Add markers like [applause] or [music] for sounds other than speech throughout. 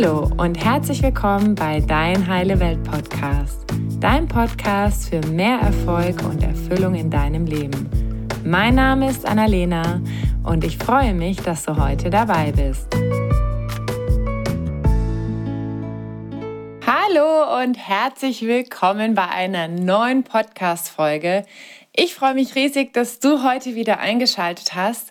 Hallo und herzlich willkommen bei Dein Heile Welt Podcast, dein Podcast für mehr Erfolg und Erfüllung in deinem Leben. Mein Name ist Annalena und ich freue mich, dass du heute dabei bist. Hallo und herzlich willkommen bei einer neuen Podcast-Folge. Ich freue mich riesig, dass du heute wieder eingeschaltet hast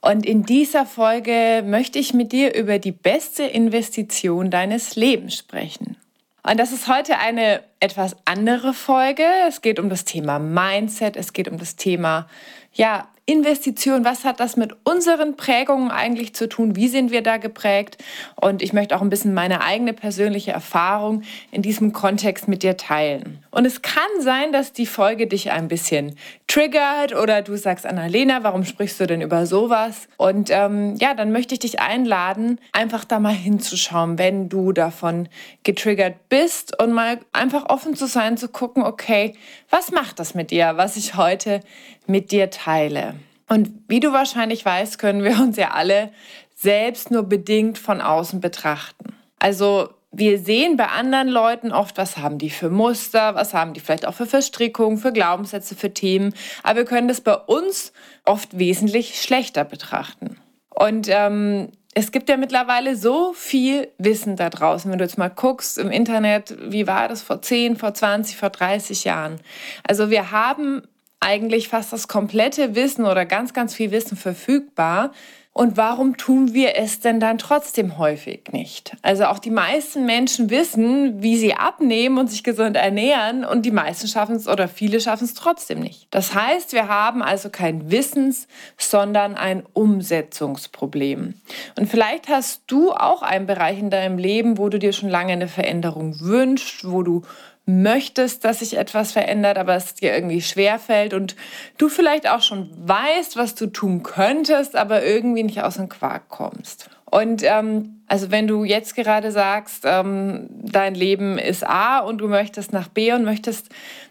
und in dieser Folge möchte ich mit dir über die beste Investition deines Lebens sprechen. Und das ist heute eine etwas andere Folge. Es geht um das Thema Mindset, es geht um das Thema ja, Investition, was hat das mit unseren Prägungen eigentlich zu tun? Wie sind wir da geprägt? Und ich möchte auch ein bisschen meine eigene persönliche Erfahrung in diesem Kontext mit dir teilen. Und es kann sein, dass die Folge dich ein bisschen triggert oder du sagst, Annalena, warum sprichst du denn über sowas? Und ähm, ja, dann möchte ich dich einladen, einfach da mal hinzuschauen, wenn du davon getriggert bist und mal einfach offen zu sein, zu gucken, okay, was macht das mit dir, was ich heute mit dir teile? Und wie du wahrscheinlich weißt, können wir uns ja alle selbst nur bedingt von außen betrachten. Also wir sehen bei anderen Leuten oft, was haben die für Muster, was haben die vielleicht auch für Verstrickungen, für Glaubenssätze, für Themen. Aber wir können das bei uns oft wesentlich schlechter betrachten. Und ähm, es gibt ja mittlerweile so viel Wissen da draußen. Wenn du jetzt mal guckst im Internet, wie war das vor 10, vor 20, vor 30 Jahren? Also wir haben eigentlich fast das komplette Wissen oder ganz, ganz viel Wissen verfügbar. Und warum tun wir es denn dann trotzdem häufig nicht? Also auch die meisten Menschen wissen, wie sie abnehmen und sich gesund ernähren und die meisten schaffen es oder viele schaffen es trotzdem nicht. Das heißt, wir haben also kein Wissens, sondern ein Umsetzungsproblem. Und vielleicht hast du auch einen Bereich in deinem Leben, wo du dir schon lange eine Veränderung wünschst, wo du möchtest, dass sich etwas verändert, aber es dir irgendwie schwerfällt und du vielleicht auch schon weißt, was du tun könntest, aber irgendwie nicht aus dem Quark kommst. Und ähm, also wenn du jetzt gerade sagst, ähm, dein Leben ist A und du möchtest nach B und möchtest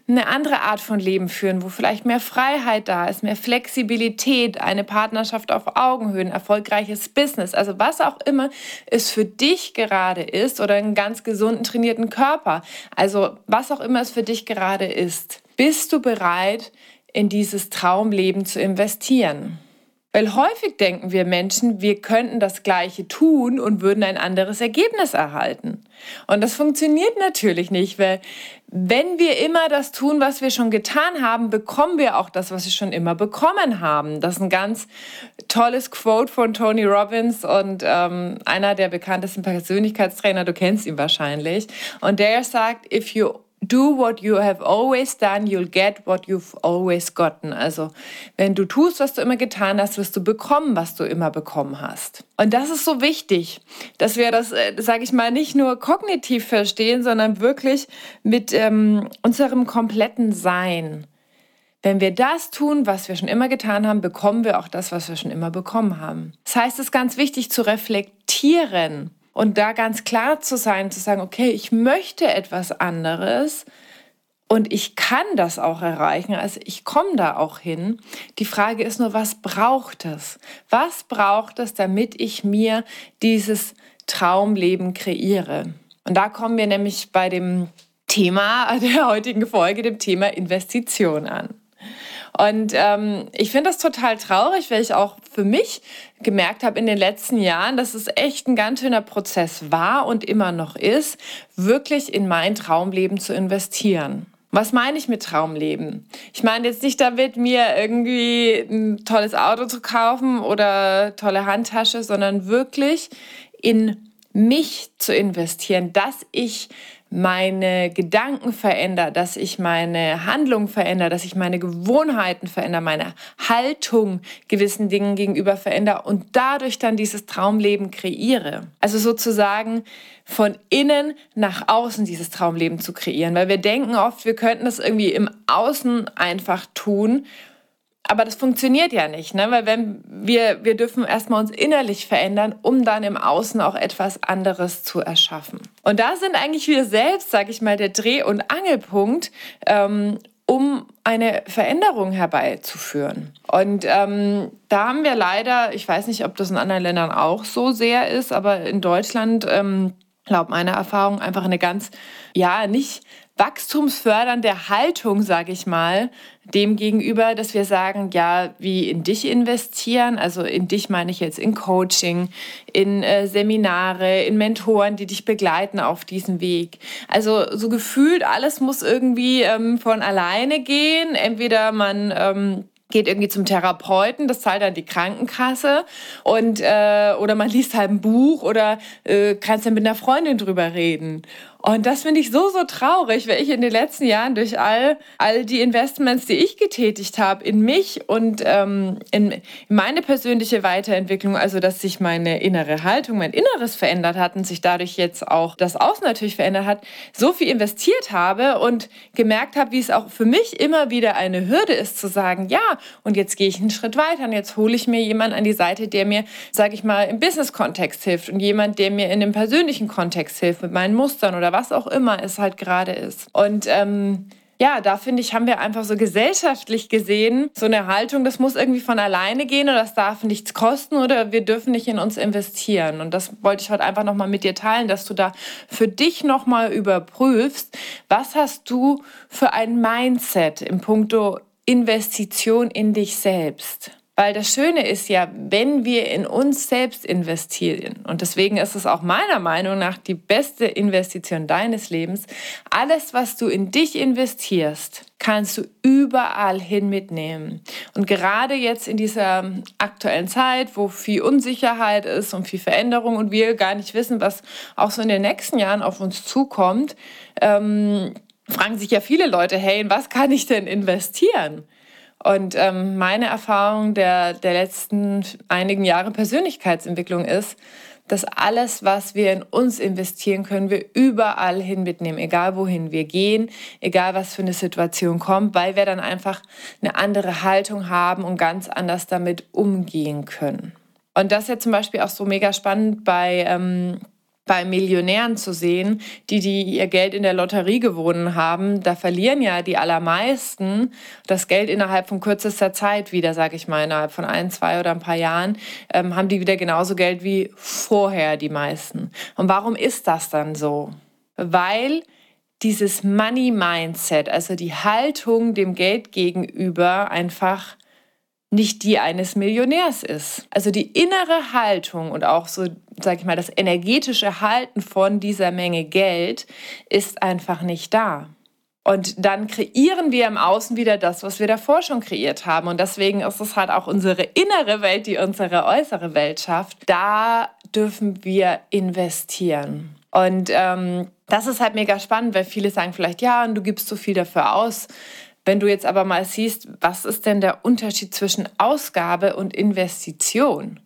eine andere Art von Leben führen, wo vielleicht mehr Freiheit da ist, mehr Flexibilität, eine Partnerschaft auf Augenhöhe, ein erfolgreiches Business, also was auch immer es für dich gerade ist oder einen ganz gesunden, trainierten Körper, also was auch immer es für dich gerade ist, bist du bereit, in dieses Traumleben zu investieren? Weil häufig denken wir Menschen, wir könnten das Gleiche tun und würden ein anderes Ergebnis erhalten. Und das funktioniert natürlich nicht, weil wenn wir immer das tun, was wir schon getan haben, bekommen wir auch das, was wir schon immer bekommen haben. Das ist ein ganz tolles Quote von Tony Robbins und ähm, einer der bekanntesten Persönlichkeitstrainer, du kennst ihn wahrscheinlich. Und der sagt, if you do what you have always done, you'll get what you've always gotten. Also, wenn du tust, was du immer getan hast, wirst du bekommen, was du immer bekommen hast. Und das ist so wichtig, dass wir das, äh, sage ich mal, nicht nur kognitiv verstehen, sondern wirklich mit ähm, unserem kompletten Sein. Wenn wir das tun, was wir schon immer getan haben, bekommen wir auch das, was wir schon immer bekommen haben. Das heißt, es ist ganz wichtig zu reflektieren und da ganz klar zu sein, zu sagen, okay, ich möchte etwas anderes und ich kann das auch erreichen, also ich komme da auch hin. Die Frage ist nur, was braucht es? Was braucht es, damit ich mir dieses Traumleben kreiere? Und da kommen wir nämlich bei dem Thema [laughs] der heutigen Folge, dem Thema Investition an. Und ähm, ich finde das total traurig, weil ich auch für mich gemerkt habe in den letzten Jahren, dass es echt ein ganz schöner Prozess war und immer noch ist, wirklich in mein Traumleben zu investieren. Was meine ich mit Traumleben? Ich meine jetzt nicht damit, mir irgendwie ein tolles Auto zu kaufen oder tolle Handtasche, sondern wirklich in mich zu investieren, dass ich meine Gedanken verändere, dass ich meine Handlung verändere, dass ich meine Gewohnheiten verändere, meine Haltung gewissen Dingen gegenüber verändere und dadurch dann dieses Traumleben kreiere. Also sozusagen von innen nach außen dieses Traumleben zu kreieren, weil wir denken oft, wir könnten das irgendwie im Außen einfach tun aber das funktioniert ja nicht, ne? weil wenn wir, wir dürfen erstmal uns innerlich verändern, um dann im Außen auch etwas anderes zu erschaffen. Und da sind eigentlich wir selbst, sage ich mal, der Dreh- und Angelpunkt, ähm, um eine Veränderung herbeizuführen. Und ähm, da haben wir leider, ich weiß nicht, ob das in anderen Ländern auch so sehr ist, aber in Deutschland ähm, laut meiner Erfahrung einfach eine ganz, ja, nicht wachstumsfördernde Haltung, sage ich mal, dem gegenüber, dass wir sagen, ja, wie in dich investieren, also in dich meine ich jetzt in Coaching, in äh, Seminare, in Mentoren, die dich begleiten auf diesem Weg. Also so gefühlt, alles muss irgendwie ähm, von alleine gehen. Entweder man ähm, geht irgendwie zum Therapeuten, das zahlt dann die Krankenkasse und äh, oder man liest halt ein Buch oder äh, kannst dann mit einer Freundin drüber reden. Und das finde ich so, so traurig, weil ich in den letzten Jahren durch all, all die Investments, die ich getätigt habe, in mich und ähm, in, in meine persönliche Weiterentwicklung, also dass sich meine innere Haltung, mein Inneres verändert hat und sich dadurch jetzt auch das Außen natürlich verändert hat, so viel investiert habe und gemerkt habe, wie es auch für mich immer wieder eine Hürde ist, zu sagen, ja, und jetzt gehe ich einen Schritt weiter und jetzt hole ich mir jemanden an die Seite, der mir, sage ich mal, im Business-Kontext hilft und jemand, der mir in dem persönlichen Kontext hilft, mit meinen Mustern oder was auch immer es halt gerade ist. Und ähm, ja, da finde ich, haben wir einfach so gesellschaftlich gesehen so eine Haltung, das muss irgendwie von alleine gehen oder das darf nichts kosten oder wir dürfen nicht in uns investieren. Und das wollte ich heute einfach nochmal mit dir teilen, dass du da für dich nochmal überprüfst, was hast du für ein Mindset im Punkto Investition in dich selbst? Weil das Schöne ist ja, wenn wir in uns selbst investieren, und deswegen ist es auch meiner Meinung nach die beste Investition deines Lebens, alles, was du in dich investierst, kannst du überall hin mitnehmen. Und gerade jetzt in dieser aktuellen Zeit, wo viel Unsicherheit ist und viel Veränderung und wir gar nicht wissen, was auch so in den nächsten Jahren auf uns zukommt, ähm, fragen sich ja viele Leute, hey, in was kann ich denn investieren? Und ähm, meine Erfahrung der, der letzten einigen Jahre Persönlichkeitsentwicklung ist, dass alles, was wir in uns investieren, können wir überall hin mitnehmen, egal wohin wir gehen, egal was für eine Situation kommt, weil wir dann einfach eine andere Haltung haben und ganz anders damit umgehen können. Und das ist ja zum Beispiel auch so mega spannend bei ähm, bei Millionären zu sehen, die, die ihr Geld in der Lotterie gewonnen haben, da verlieren ja die allermeisten das Geld innerhalb von kürzester Zeit wieder, sage ich mal, innerhalb von ein, zwei oder ein paar Jahren, ähm, haben die wieder genauso Geld wie vorher die meisten. Und warum ist das dann so? Weil dieses Money-Mindset, also die Haltung dem Geld gegenüber einfach nicht die eines Millionärs ist. Also die innere Haltung und auch so, sag ich mal, das energetische Halten von dieser Menge Geld ist einfach nicht da. Und dann kreieren wir im Außen wieder das, was wir davor schon kreiert haben. Und deswegen ist es halt auch unsere innere Welt, die unsere äußere Welt schafft. Da dürfen wir investieren. Und ähm, das ist halt mega spannend, weil viele sagen vielleicht, ja, und du gibst so viel dafür aus. Wenn du jetzt aber mal siehst, was ist denn der Unterschied zwischen Ausgabe und Investition?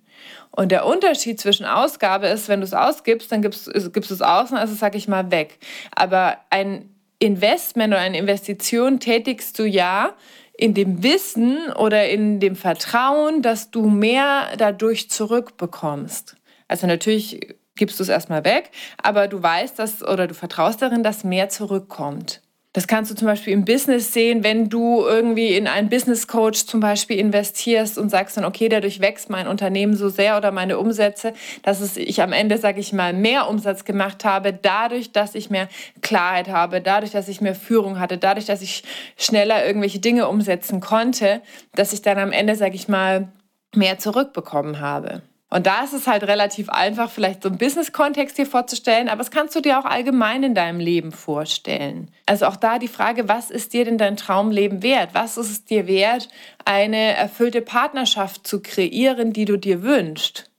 Und der Unterschied zwischen Ausgabe ist, wenn du es ausgibst, dann gibst, gibst du es aus und also sag ich mal weg. Aber ein Investment oder eine Investition tätigst du ja in dem Wissen oder in dem Vertrauen, dass du mehr dadurch zurückbekommst. Also natürlich gibst du es erstmal weg, aber du weißt, dass oder du vertraust darin, dass mehr zurückkommt. Das kannst du zum Beispiel im Business sehen, wenn du irgendwie in einen Business Coach zum Beispiel investierst und sagst dann, okay, dadurch wächst mein Unternehmen so sehr oder meine Umsätze, dass es ich am Ende, sage ich mal, mehr Umsatz gemacht habe, dadurch, dass ich mehr Klarheit habe, dadurch, dass ich mehr Führung hatte, dadurch, dass ich schneller irgendwelche Dinge umsetzen konnte, dass ich dann am Ende, sage ich mal, mehr zurückbekommen habe. Und da ist es halt relativ einfach, vielleicht so einen Business-Kontext hier vorzustellen, aber das kannst du dir auch allgemein in deinem Leben vorstellen. Also auch da die Frage, was ist dir denn dein Traumleben wert? Was ist es dir wert, eine erfüllte Partnerschaft zu kreieren, die du dir wünschst?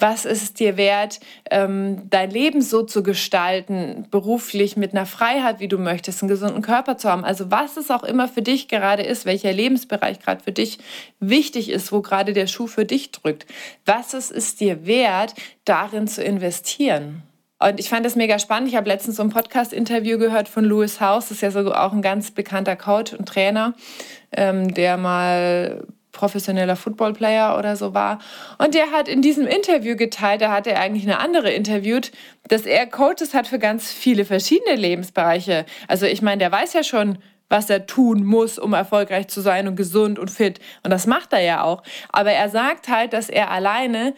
Was ist es dir wert, ähm, dein Leben so zu gestalten, beruflich mit einer Freiheit, wie du möchtest, einen gesunden Körper zu haben? Also was es auch immer für dich gerade ist, welcher Lebensbereich gerade für dich wichtig ist, wo gerade der Schuh für dich drückt. Was ist es dir wert, darin zu investieren? Und ich fand das mega spannend. Ich habe letztens so ein Podcast-Interview gehört von Louis House. Das ist ja so auch ein ganz bekannter Coach und Trainer, ähm, der mal professioneller Footballplayer oder so war. Und der hat in diesem Interview geteilt, da hat er eigentlich eine andere interviewt, dass er Coaches hat für ganz viele verschiedene Lebensbereiche. Also ich meine, der weiß ja schon, was er tun muss, um erfolgreich zu sein und gesund und fit. Und das macht er ja auch. Aber er sagt halt, dass er alleine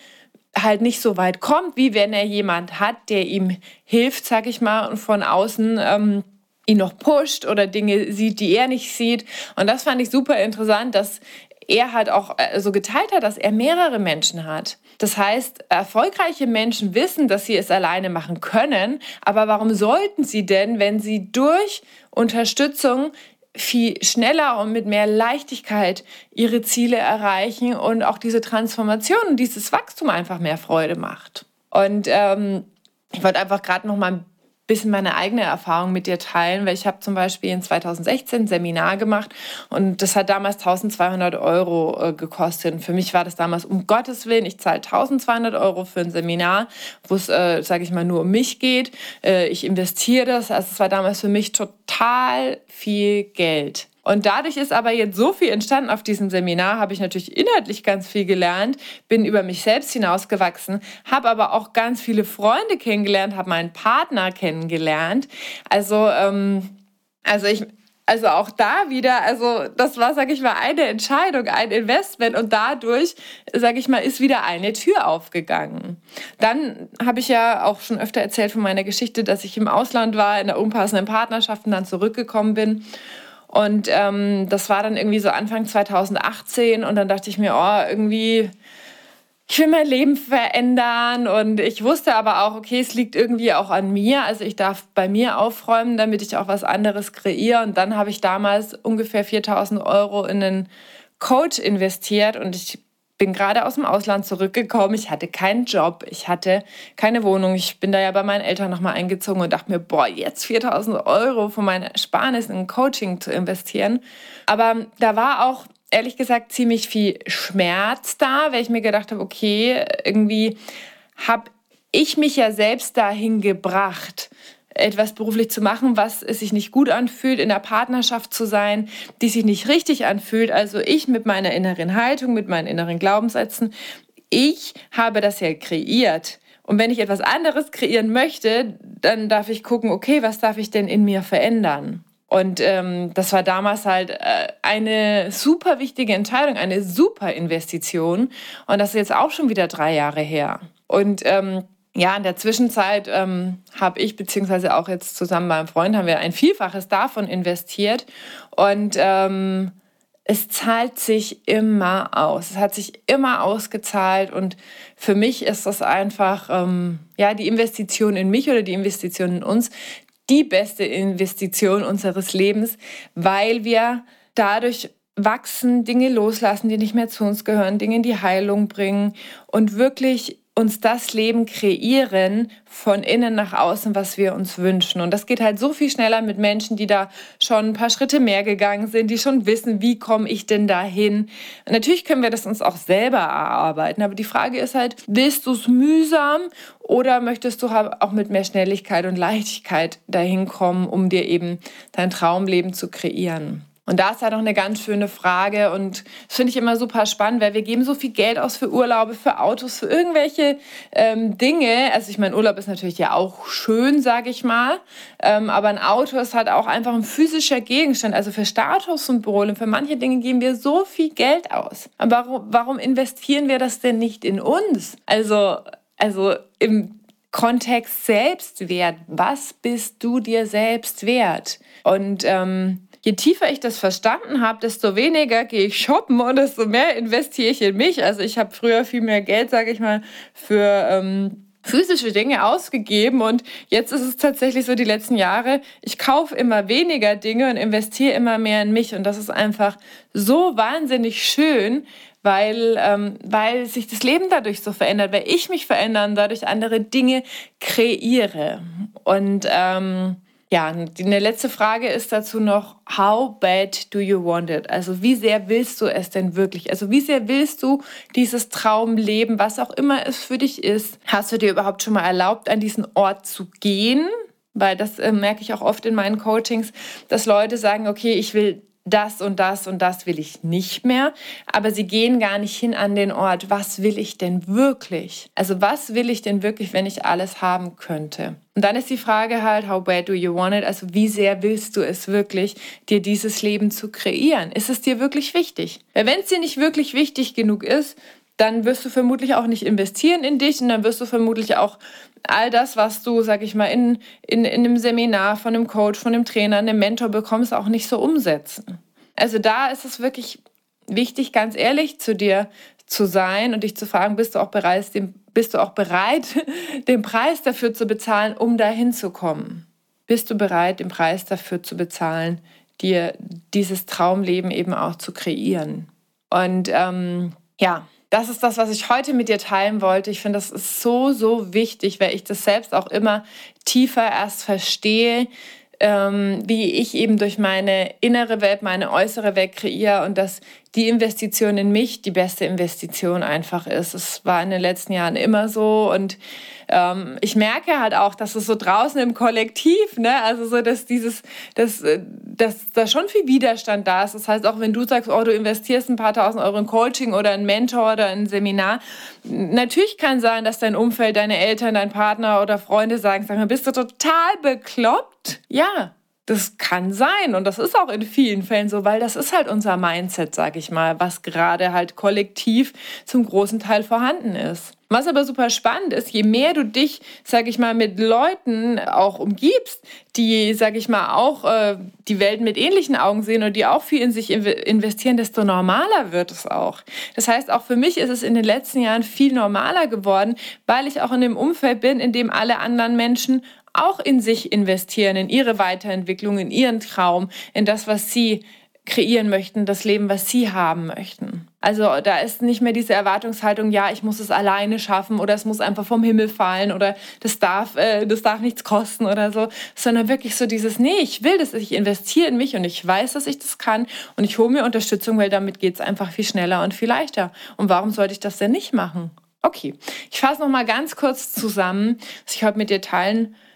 halt nicht so weit kommt, wie wenn er jemand hat, der ihm hilft, sag ich mal, und von außen ähm, ihn noch pusht oder Dinge sieht, die er nicht sieht. Und das fand ich super interessant, dass er halt auch äh, so geteilt hat, dass er mehrere Menschen hat. Das heißt, erfolgreiche Menschen wissen, dass sie es alleine machen können, aber warum sollten sie denn, wenn sie durch Unterstützung viel schneller und mit mehr Leichtigkeit ihre Ziele erreichen und auch diese Transformation und dieses Wachstum einfach mehr Freude macht. Und ähm, ich wollte einfach gerade noch mal ein bisschen meine eigene Erfahrung mit dir teilen, weil ich habe zum Beispiel in 2016 ein Seminar gemacht und das hat damals 1200 Euro äh, gekostet. Und für mich war das damals, um Gottes Willen, ich zahle 1200 Euro für ein Seminar, wo es, äh, sage ich mal, nur um mich geht. Äh, ich investiere das. Also es war damals für mich total viel Geld. Und dadurch ist aber jetzt so viel entstanden auf diesem Seminar, habe ich natürlich inhaltlich ganz viel gelernt, bin über mich selbst hinausgewachsen, habe aber auch ganz viele Freunde kennengelernt, habe meinen Partner kennengelernt. Also, ähm, also ich, also auch da wieder, also das war, sage ich mal, eine Entscheidung, ein Investment und dadurch, sage ich mal, ist wieder eine Tür aufgegangen. Dann habe ich ja auch schon öfter erzählt von meiner Geschichte, dass ich im Ausland war, in einer unpassenden Partnerschaft und dann zurückgekommen bin und ähm, das war dann irgendwie so Anfang 2018 und dann dachte ich mir, oh, irgendwie, ich will mein Leben verändern. Und ich wusste aber auch, okay, es liegt irgendwie auch an mir, also ich darf bei mir aufräumen, damit ich auch was anderes kreiere. Und dann habe ich damals ungefähr 4000 Euro in einen Coach investiert und ich bin gerade aus dem Ausland zurückgekommen. Ich hatte keinen Job, ich hatte keine Wohnung. Ich bin da ja bei meinen Eltern nochmal eingezogen und dachte mir, boah, jetzt 4000 Euro von meiner Ersparnis in Coaching zu investieren. Aber da war auch ehrlich gesagt ziemlich viel Schmerz da, weil ich mir gedacht habe, okay, irgendwie habe ich mich ja selbst dahin gebracht, etwas beruflich zu machen, was es sich nicht gut anfühlt, in der Partnerschaft zu sein, die sich nicht richtig anfühlt. Also ich mit meiner inneren Haltung, mit meinen inneren Glaubenssätzen, ich habe das ja kreiert. Und wenn ich etwas anderes kreieren möchte, dann darf ich gucken, okay, was darf ich denn in mir verändern? Und ähm, das war damals halt äh, eine super wichtige Entscheidung, eine super Investition. Und das ist jetzt auch schon wieder drei Jahre her. Und ähm, ja, in der Zwischenzeit ähm, habe ich, beziehungsweise auch jetzt zusammen mit meinem Freund, haben wir ein Vielfaches davon investiert. Und ähm, es zahlt sich immer aus. Es hat sich immer ausgezahlt. Und für mich ist das einfach, ähm, ja, die Investition in mich oder die Investition in uns, die beste Investition unseres Lebens, weil wir dadurch wachsen, Dinge loslassen, die nicht mehr zu uns gehören, Dinge in die Heilung bringen und wirklich uns das Leben kreieren von innen nach außen, was wir uns wünschen. Und das geht halt so viel schneller mit Menschen, die da schon ein paar Schritte mehr gegangen sind, die schon wissen, wie komme ich denn dahin. Natürlich können wir das uns auch selber erarbeiten, aber die Frage ist halt, willst du es mühsam oder möchtest du auch mit mehr Schnelligkeit und Leichtigkeit dahin kommen, um dir eben dein Traumleben zu kreieren? Und da ist ja noch eine ganz schöne Frage und das finde ich immer super spannend, weil wir geben so viel Geld aus für Urlaube, für Autos, für irgendwelche ähm, Dinge. Also ich meine, Urlaub ist natürlich ja auch schön, sage ich mal, ähm, aber ein Auto ist halt auch einfach ein physischer Gegenstand. Also für Statussymbole, für manche Dinge geben wir so viel Geld aus. Aber warum, warum investieren wir das denn nicht in uns? Also, also im Kontext Selbstwert. Was bist du dir selbst wert? Und ähm, je tiefer ich das verstanden habe, desto weniger gehe ich shoppen und desto mehr investiere ich in mich. Also ich habe früher viel mehr Geld, sage ich mal, für ähm, physische Dinge ausgegeben und jetzt ist es tatsächlich so die letzten Jahre, ich kaufe immer weniger Dinge und investiere immer mehr in mich und das ist einfach so wahnsinnig schön, weil, ähm, weil sich das Leben dadurch so verändert, weil ich mich verändere und dadurch andere Dinge kreiere und ähm, ja, eine letzte Frage ist dazu noch, how bad do you want it? Also wie sehr willst du es denn wirklich? Also wie sehr willst du dieses Traumleben, was auch immer es für dich ist? Hast du dir überhaupt schon mal erlaubt, an diesen Ort zu gehen? Weil das äh, merke ich auch oft in meinen Coachings, dass Leute sagen, okay, ich will das und das und das will ich nicht mehr, aber sie gehen gar nicht hin an den Ort, was will ich denn wirklich? Also was will ich denn wirklich, wenn ich alles haben könnte? Und dann ist die Frage halt, how bad do you want it? Also wie sehr willst du es wirklich, dir dieses Leben zu kreieren? Ist es dir wirklich wichtig? Weil wenn es dir nicht wirklich wichtig genug ist, dann wirst du vermutlich auch nicht investieren in dich und dann wirst du vermutlich auch all das, was du, sag ich mal, in, in, in einem Seminar von einem Coach, von einem Trainer, einem Mentor bekommst, auch nicht so umsetzen. Also da ist es wirklich wichtig, ganz ehrlich zu dir zu sein und dich zu fragen, bist du auch bereit, den, bist du auch bereit, [laughs] den Preis dafür zu bezahlen, um dahin zu kommen? Bist du bereit, den Preis dafür zu bezahlen, dir dieses Traumleben eben auch zu kreieren? Und ähm, ja, das ist das, was ich heute mit dir teilen wollte. Ich finde, das ist so, so wichtig, weil ich das selbst auch immer tiefer erst verstehe, ähm, wie ich eben durch meine innere Welt meine äußere Welt kreiere und dass die Investition in mich die beste Investition einfach ist. Es war in den letzten Jahren immer so und ähm, ich merke halt auch, dass es so draußen im Kollektiv, ne, also so, dass dieses, dass, äh, dass da schon viel Widerstand da ist. Das heißt, auch wenn du sagst, oh, du investierst ein paar tausend Euro in Coaching oder ein Mentor oder ein Seminar, natürlich kann sein, dass dein Umfeld, deine Eltern, dein Partner oder Freunde sagen, sag mal, bist du total bekloppt? Ja, das kann sein und das ist auch in vielen Fällen so, weil das ist halt unser Mindset, sag ich mal, was gerade halt kollektiv zum großen Teil vorhanden ist. Was aber super spannend ist, je mehr du dich, sag ich mal, mit Leuten auch umgibst, die, sag ich mal, auch äh, die Welt mit ähnlichen Augen sehen und die auch viel in sich investieren, desto normaler wird es auch. Das heißt, auch für mich ist es in den letzten Jahren viel normaler geworden, weil ich auch in dem Umfeld bin, in dem alle anderen Menschen auch in sich investieren, in ihre Weiterentwicklung, in ihren Traum, in das, was sie kreieren möchten, das Leben, was sie haben möchten. Also da ist nicht mehr diese Erwartungshaltung, ja, ich muss es alleine schaffen oder es muss einfach vom Himmel fallen oder das darf, äh, das darf nichts kosten oder so, sondern wirklich so dieses, nee, ich will das, ich investiere in mich und ich weiß, dass ich das kann und ich hole mir Unterstützung, weil damit geht es einfach viel schneller und viel leichter. Und warum sollte ich das denn nicht machen? Okay, ich fasse noch mal ganz kurz zusammen, was ich heute mit dir teilen möchte,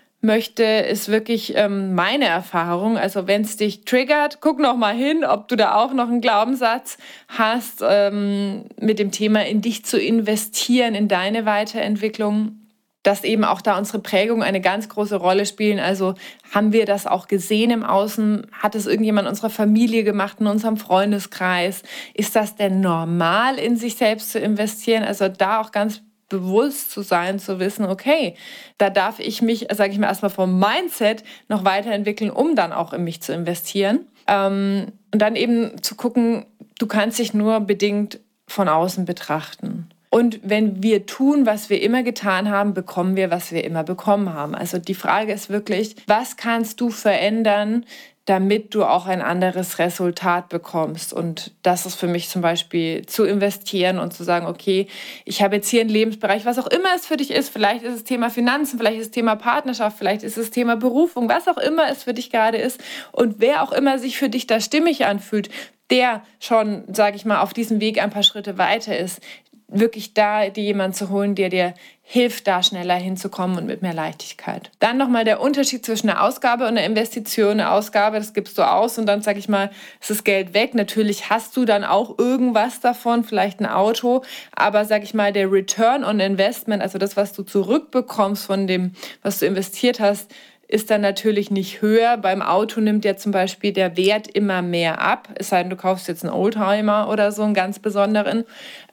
ist wirklich ähm, meine Erfahrung. Also wenn es dich triggert, guck noch mal hin, ob du da auch noch einen Glaubenssatz hast, ähm, mit dem Thema in dich zu investieren, in deine Weiterentwicklung. Dass eben auch da unsere Prägung eine ganz große Rolle spielen. Also haben wir das auch gesehen im Außen? Hat es irgendjemand unserer Familie gemacht, in unserem Freundeskreis? Ist das denn normal, in sich selbst zu investieren? Also da auch ganz bewusst zu sein, zu wissen, okay, da darf ich mich, sage ich mal, erstmal vom Mindset noch weiterentwickeln, um dann auch in mich zu investieren. Ähm, und dann eben zu gucken, du kannst dich nur bedingt von außen betrachten. Und wenn wir tun, was wir immer getan haben, bekommen wir, was wir immer bekommen haben. Also die Frage ist wirklich, was kannst du verändern, damit du auch ein anderes Resultat bekommst. Und das ist für mich zum Beispiel zu investieren und zu sagen, okay, ich habe jetzt hier einen Lebensbereich, was auch immer es für dich ist. Vielleicht ist es Thema Finanzen, vielleicht ist es Thema Partnerschaft, vielleicht ist es Thema Berufung, was auch immer es für dich gerade ist. Und wer auch immer sich für dich da stimmig anfühlt, der schon, sage ich mal, auf diesem Weg ein paar Schritte weiter ist, wirklich da dir jemanden zu holen, der dir hilft, da schneller hinzukommen und mit mehr Leichtigkeit. Dann nochmal der Unterschied zwischen einer Ausgabe und einer Investition. Eine Ausgabe, das gibst du aus und dann sag ich mal, ist das Geld weg. Natürlich hast du dann auch irgendwas davon, vielleicht ein Auto, aber sag ich mal, der Return on Investment, also das, was du zurückbekommst von dem, was du investiert hast, ist dann natürlich nicht höher. Beim Auto nimmt ja zum Beispiel der Wert immer mehr ab. Es sei denn, du kaufst jetzt einen Oldtimer oder so, einen ganz besonderen.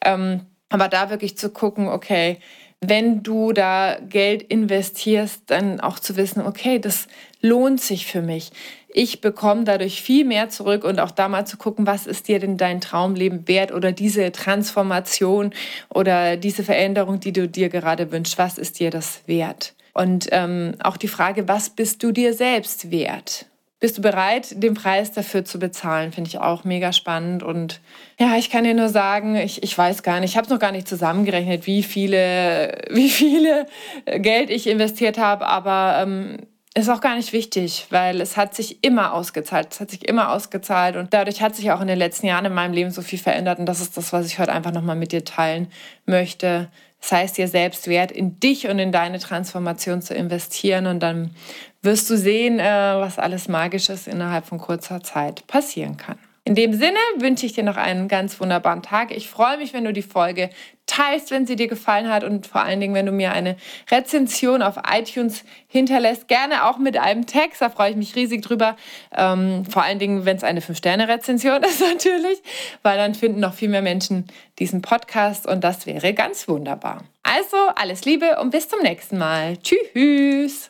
Ähm, aber da wirklich zu gucken, okay, wenn du da Geld investierst, dann auch zu wissen, okay, das lohnt sich für mich. Ich bekomme dadurch viel mehr zurück und auch da mal zu gucken, was ist dir denn dein Traumleben wert oder diese Transformation oder diese Veränderung, die du dir gerade wünschst, was ist dir das wert? Und ähm, auch die Frage, was bist du dir selbst wert? Bist du bereit, den Preis dafür zu bezahlen? Finde ich auch mega spannend. Und ja, ich kann dir nur sagen, ich, ich weiß gar nicht, ich habe es noch gar nicht zusammengerechnet, wie viele, [laughs] wie viele Geld ich investiert habe, aber ähm, ist auch gar nicht wichtig, weil es hat sich immer ausgezahlt. Es hat sich immer ausgezahlt und dadurch hat sich auch in den letzten Jahren in meinem Leben so viel verändert und das ist das, was ich heute einfach nochmal mit dir teilen möchte. Das heißt, dir selbst wert in dich und in deine Transformation zu investieren und dann wirst du sehen, äh, was alles Magisches innerhalb von kurzer Zeit passieren kann. In dem Sinne wünsche ich dir noch einen ganz wunderbaren Tag. Ich freue mich, wenn du die Folge teilst, wenn sie dir gefallen hat und vor allen Dingen, wenn du mir eine Rezension auf iTunes hinterlässt. Gerne auch mit einem Text, da freue ich mich riesig drüber. Ähm, vor allen Dingen, wenn es eine 5-Sterne-Rezension [laughs] ist natürlich, weil dann finden noch viel mehr Menschen diesen Podcast und das wäre ganz wunderbar. Also alles Liebe und bis zum nächsten Mal. Tschüss.